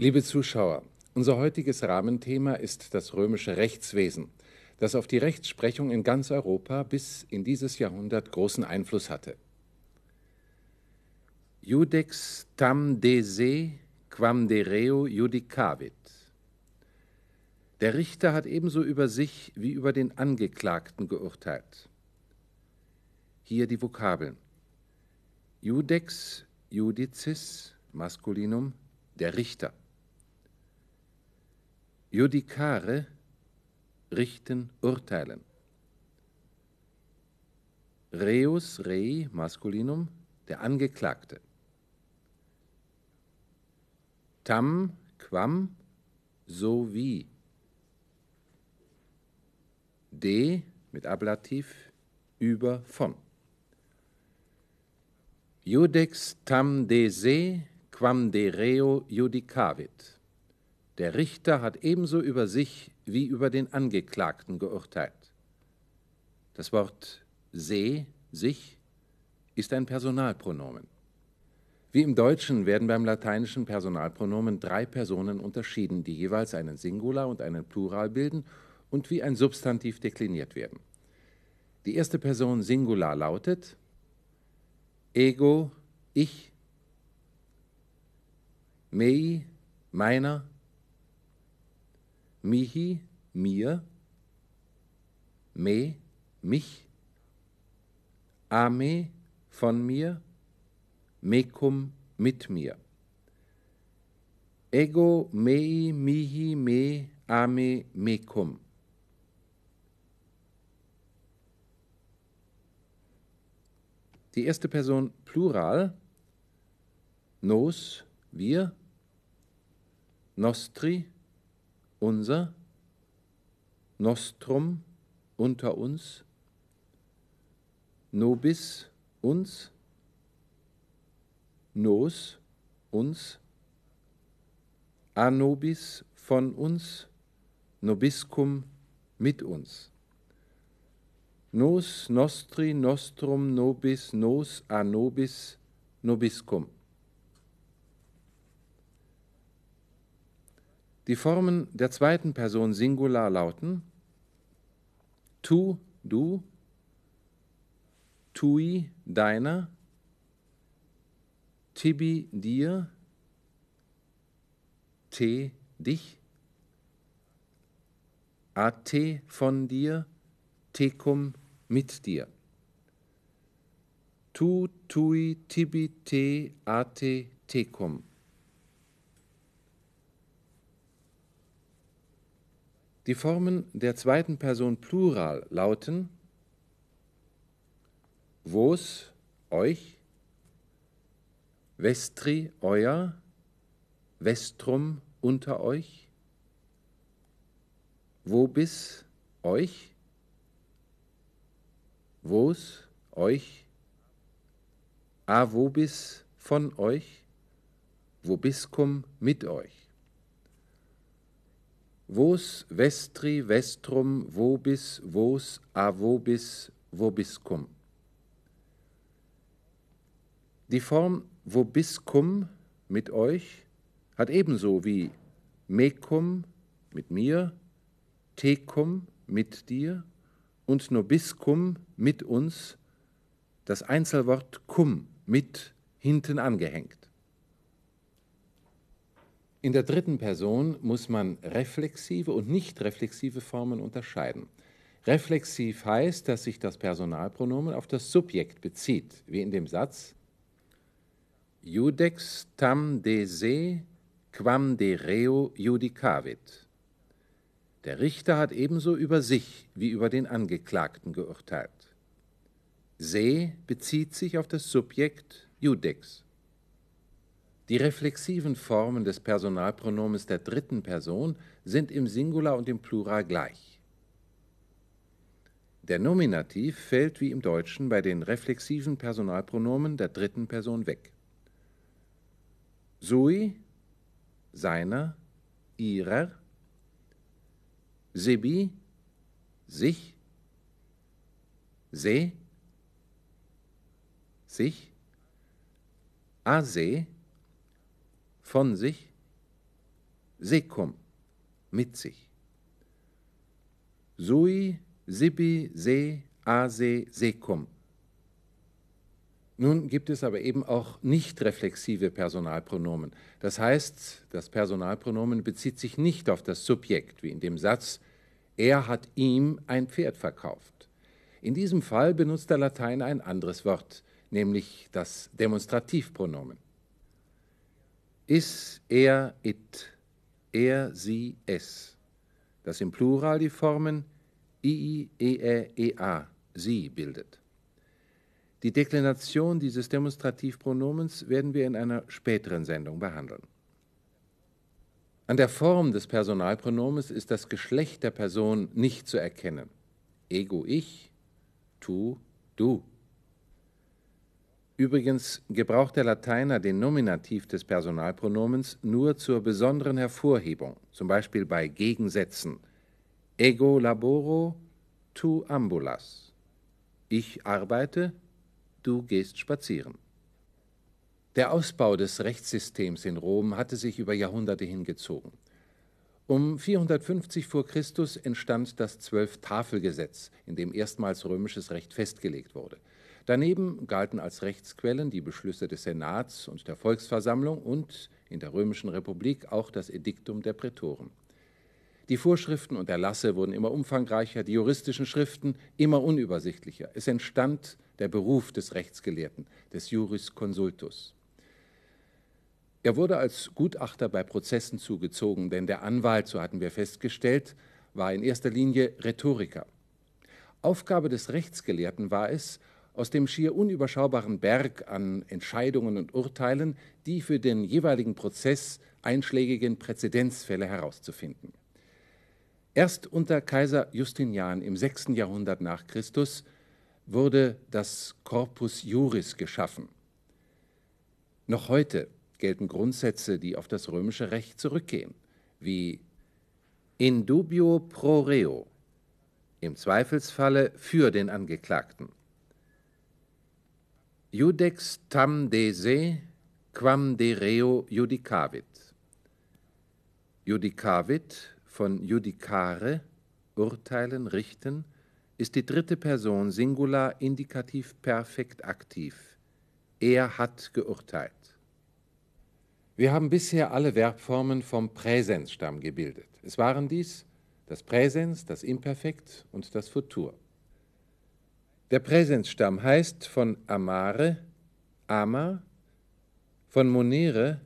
Liebe Zuschauer, unser heutiges Rahmenthema ist das römische Rechtswesen, das auf die Rechtsprechung in ganz Europa bis in dieses Jahrhundert großen Einfluss hatte. Judex tam de se quam de reo judicavit. Der Richter hat ebenso über sich wie über den Angeklagten geurteilt. Hier die Vokabeln. Judex, judicis, Maskulinum, der Richter. Judicare, richten, urteilen. Reus, rei, Maskulinum, der Angeklagte. Tam, quam, so wie. De mit Ablativ über von. Judex tam de se quam de reo judicavit. Der Richter hat ebenso über sich wie über den Angeklagten geurteilt. Das Wort se, sich, ist ein Personalpronomen. Wie im Deutschen werden beim lateinischen Personalpronomen drei Personen unterschieden, die jeweils einen Singular und einen Plural bilden und wie ein Substantiv dekliniert werden. Die erste Person Singular lautet Ego, ich, mei, meiner, mihi, mir, me, mich, ame, von mir, mecum mit mir. Ego mei mihi me ame mecum. Die erste Person Plural, nos, wir, nostri, unser, nostrum, unter uns, nobis, uns, nos, uns, anobis, von uns, nobiscum, mit uns. Nos, nostri, nostrum, nobis, nos, anobis, nobiscum. Die Formen der zweiten Person Singular lauten tu, du, tui, deiner, Tibi dir, Te dich, Ate von dir, Tecum mit dir. Tu, tui, tibi, te, ate, tecum. Die Formen der zweiten Person Plural lauten vos, euch, Vestri, euer, Vestrum, unter euch, Vobis, euch, Vos, euch, Avobis, von euch, Vobiscum, mit euch. Vos, Vestri, Vestrum, Vobis, Vos, Avobis, Vobiscum. Die Form vobiscum mit euch hat ebenso wie mecum mit mir, tecum mit dir und nobiscum mit uns das Einzelwort cum mit hinten angehängt. In der dritten Person muss man reflexive und nicht reflexive Formen unterscheiden. Reflexiv heißt, dass sich das Personalpronomen auf das Subjekt bezieht, wie in dem Satz Judex tam de se quam de reo judicavit. Der Richter hat ebenso über sich wie über den Angeklagten geurteilt. Se bezieht sich auf das Subjekt Judex. Die reflexiven Formen des Personalpronomens der dritten Person sind im Singular und im Plural gleich. Der Nominativ fällt wie im Deutschen bei den reflexiven Personalpronomen der dritten Person weg. Sui, seiner, ihrer, sebi, sich, se, sich, ase, von sich, secum, mit sich. Sui, sibi, se, ase, secum. Nun gibt es aber eben auch nicht reflexive Personalpronomen. Das heißt, das Personalpronomen bezieht sich nicht auf das Subjekt, wie in dem Satz, er hat ihm ein Pferd verkauft. In diesem Fall benutzt der Latein ein anderes Wort, nämlich das Demonstrativpronomen. Is, er, it, er, sie, es. Das im Plural die Formen ii, ee, ea, sie bildet. Die Deklination dieses Demonstrativpronomens werden wir in einer späteren Sendung behandeln. An der Form des Personalpronomens ist das Geschlecht der Person nicht zu erkennen. Ego ich, tu du. Übrigens gebraucht der Lateiner den Nominativ des Personalpronomens nur zur besonderen Hervorhebung, zum Beispiel bei Gegensätzen. Ego laboro, tu ambulas. Ich arbeite, du gehst spazieren. Der Ausbau des Rechtssystems in Rom hatte sich über Jahrhunderte hingezogen. Um 450 vor Christus entstand das Zwölf-Tafel-Gesetz, in dem erstmals römisches Recht festgelegt wurde. Daneben galten als Rechtsquellen die Beschlüsse des Senats und der Volksversammlung und in der römischen Republik auch das Ediktum der Prätoren. Die Vorschriften und Erlasse wurden immer umfangreicher, die juristischen Schriften immer unübersichtlicher. Es entstand der Beruf des Rechtsgelehrten, des Juris Consultus. Er wurde als Gutachter bei Prozessen zugezogen, denn der Anwalt, so hatten wir festgestellt, war in erster Linie Rhetoriker. Aufgabe des Rechtsgelehrten war es, aus dem schier unüberschaubaren Berg an Entscheidungen und Urteilen die für den jeweiligen Prozess einschlägigen Präzedenzfälle herauszufinden. Erst unter Kaiser Justinian im 6. Jahrhundert nach Christus wurde das Corpus Juris geschaffen. Noch heute gelten Grundsätze, die auf das römische Recht zurückgehen, wie in dubio pro reo, im Zweifelsfalle für den Angeklagten. Judex tam de se, quam de reo judicavit. Judicavit von judicare, urteilen, richten, ist die dritte Person Singular Indikativ Perfekt aktiv. Er hat geurteilt. Wir haben bisher alle Verbformen vom Präsensstamm gebildet. Es waren dies das Präsens, das Imperfekt und das Futur. Der Präsensstamm heißt von amare, ama, von monere,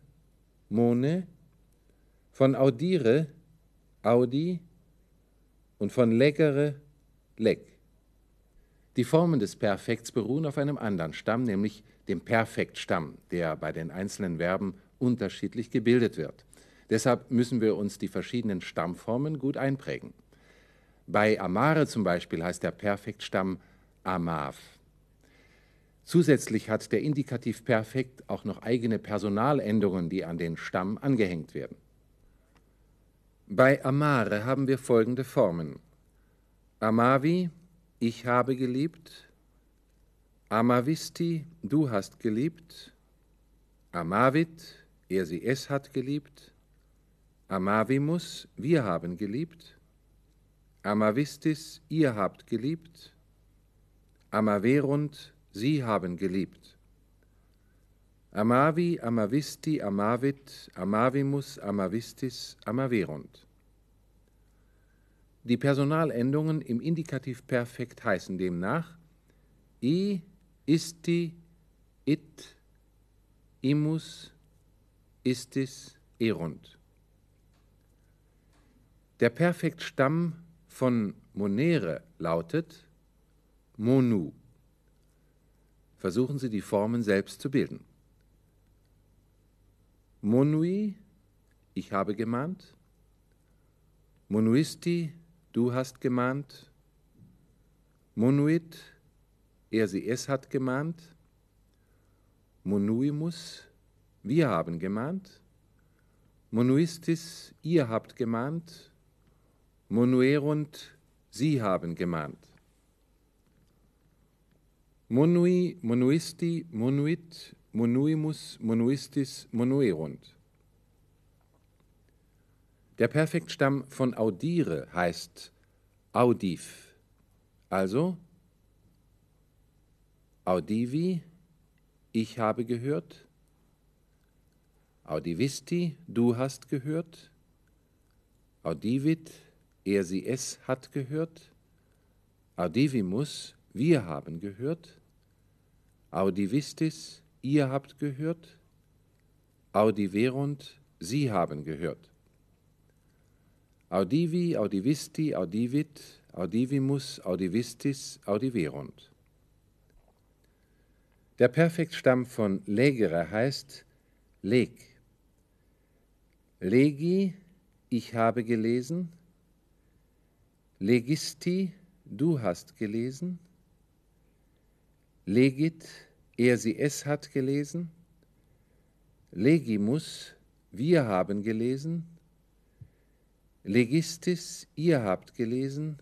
mone, von audire, audi und von leggere, leg. Die Formen des Perfekts beruhen auf einem anderen Stamm, nämlich dem Perfektstamm, der bei den einzelnen Verben unterschiedlich gebildet wird. Deshalb müssen wir uns die verschiedenen Stammformen gut einprägen. Bei amare zum Beispiel heißt der Perfektstamm amav. Zusätzlich hat der Indikativ Perfekt auch noch eigene Personalendungen, die an den Stamm angehängt werden. Bei amare haben wir folgende Formen. Amavi, ich habe geliebt. Amavisti, du hast geliebt. Amavit, er sie es hat geliebt. Amavimus, wir haben geliebt. Amavistis, ihr habt geliebt. Amaverunt, sie haben geliebt. Amavi, Amavisti, Amavit, Amavimus, Amavistis, Amaverunt. Die Personalendungen im Indikativ Perfekt heißen demnach i, isti, it, imus, istis, erunt. Der Perfektstamm von monere lautet monu. Versuchen Sie die Formen selbst zu bilden. Monui, ich habe gemahnt. Monuisti, Du hast gemahnt, Monuit, er sie es hat gemahnt, Monuimus, wir haben gemahnt, Monuistis, ihr habt gemahnt, Monuerunt, sie haben gemahnt. Monui, Monuisti, Monuit, Monuimus, Monuistis, Monuerunt. Der Perfektstamm von audire heißt audiv. Also audivi, ich habe gehört. Audivisti, du hast gehört. Audivit, er sie es hat gehört. Audivimus, wir haben gehört. Audivistis, ihr habt gehört. Audiverunt, sie haben gehört. Audivi, audivisti, audivit, audivimus, audivistis, audiverunt. Der Perfektstamm von legere heißt leg. Legi, ich habe gelesen. Legisti, du hast gelesen. Legit, er sie es hat gelesen. Legimus, wir haben gelesen. Legistis, ihr habt gelesen.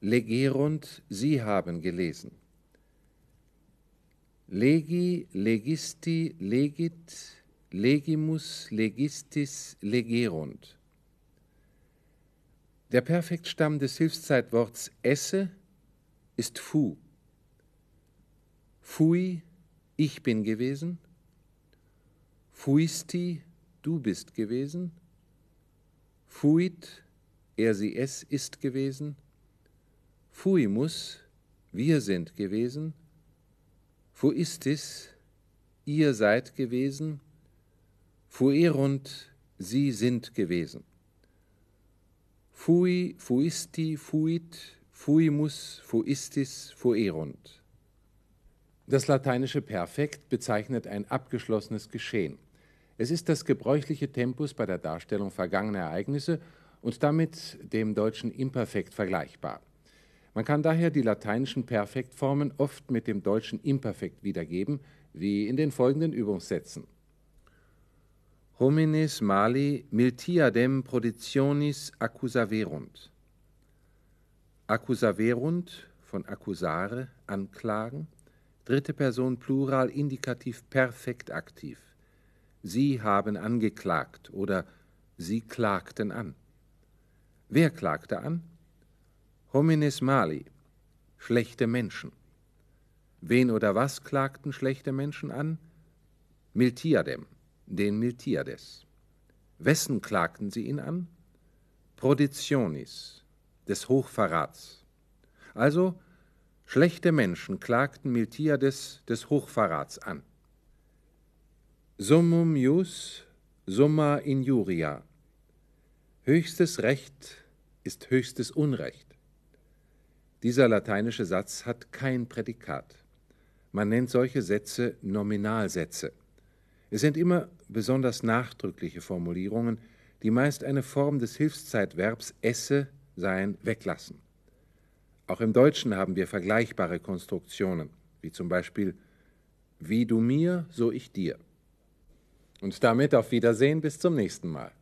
Legerunt, sie haben gelesen. Legi, legisti, legit, legimus, legistis, legerunt. Der Perfektstamm des Hilfszeitworts esse ist fu. Fui, ich bin gewesen. Fuisti, du bist gewesen. Fuit, er sie es ist gewesen. Fuimus, wir sind gewesen. Fuistis, ihr seid gewesen. Fuerunt, sie sind gewesen. Fui, fuisti, fuit, fuimus, fuistis, fuerunt. Das lateinische Perfekt bezeichnet ein abgeschlossenes Geschehen. Es ist das gebräuchliche Tempus bei der Darstellung vergangener Ereignisse und damit dem deutschen Imperfekt vergleichbar. Man kann daher die lateinischen Perfektformen oft mit dem deutschen Imperfekt wiedergeben, wie in den folgenden Übungssätzen. Homines mali miltiadem proditionis accusaverunt. Accusaverunt von accusare, anklagen. Dritte Person Plural Indikativ perfekt aktiv. Sie haben angeklagt oder Sie klagten an. Wer klagte an? Homines mali, schlechte Menschen. Wen oder was klagten schlechte Menschen an? Miltiadem, den Miltiades. Wessen klagten sie ihn an? Proditionis, des Hochverrats. Also, schlechte Menschen klagten Miltiades des Hochverrats an. Summum jus, summa injuria. Höchstes Recht ist höchstes Unrecht. Dieser lateinische Satz hat kein Prädikat. Man nennt solche Sätze Nominalsätze. Es sind immer besonders nachdrückliche Formulierungen, die meist eine Form des Hilfszeitverbs esse, sein, weglassen. Auch im Deutschen haben wir vergleichbare Konstruktionen, wie zum Beispiel wie du mir, so ich dir. Und damit auf Wiedersehen bis zum nächsten Mal.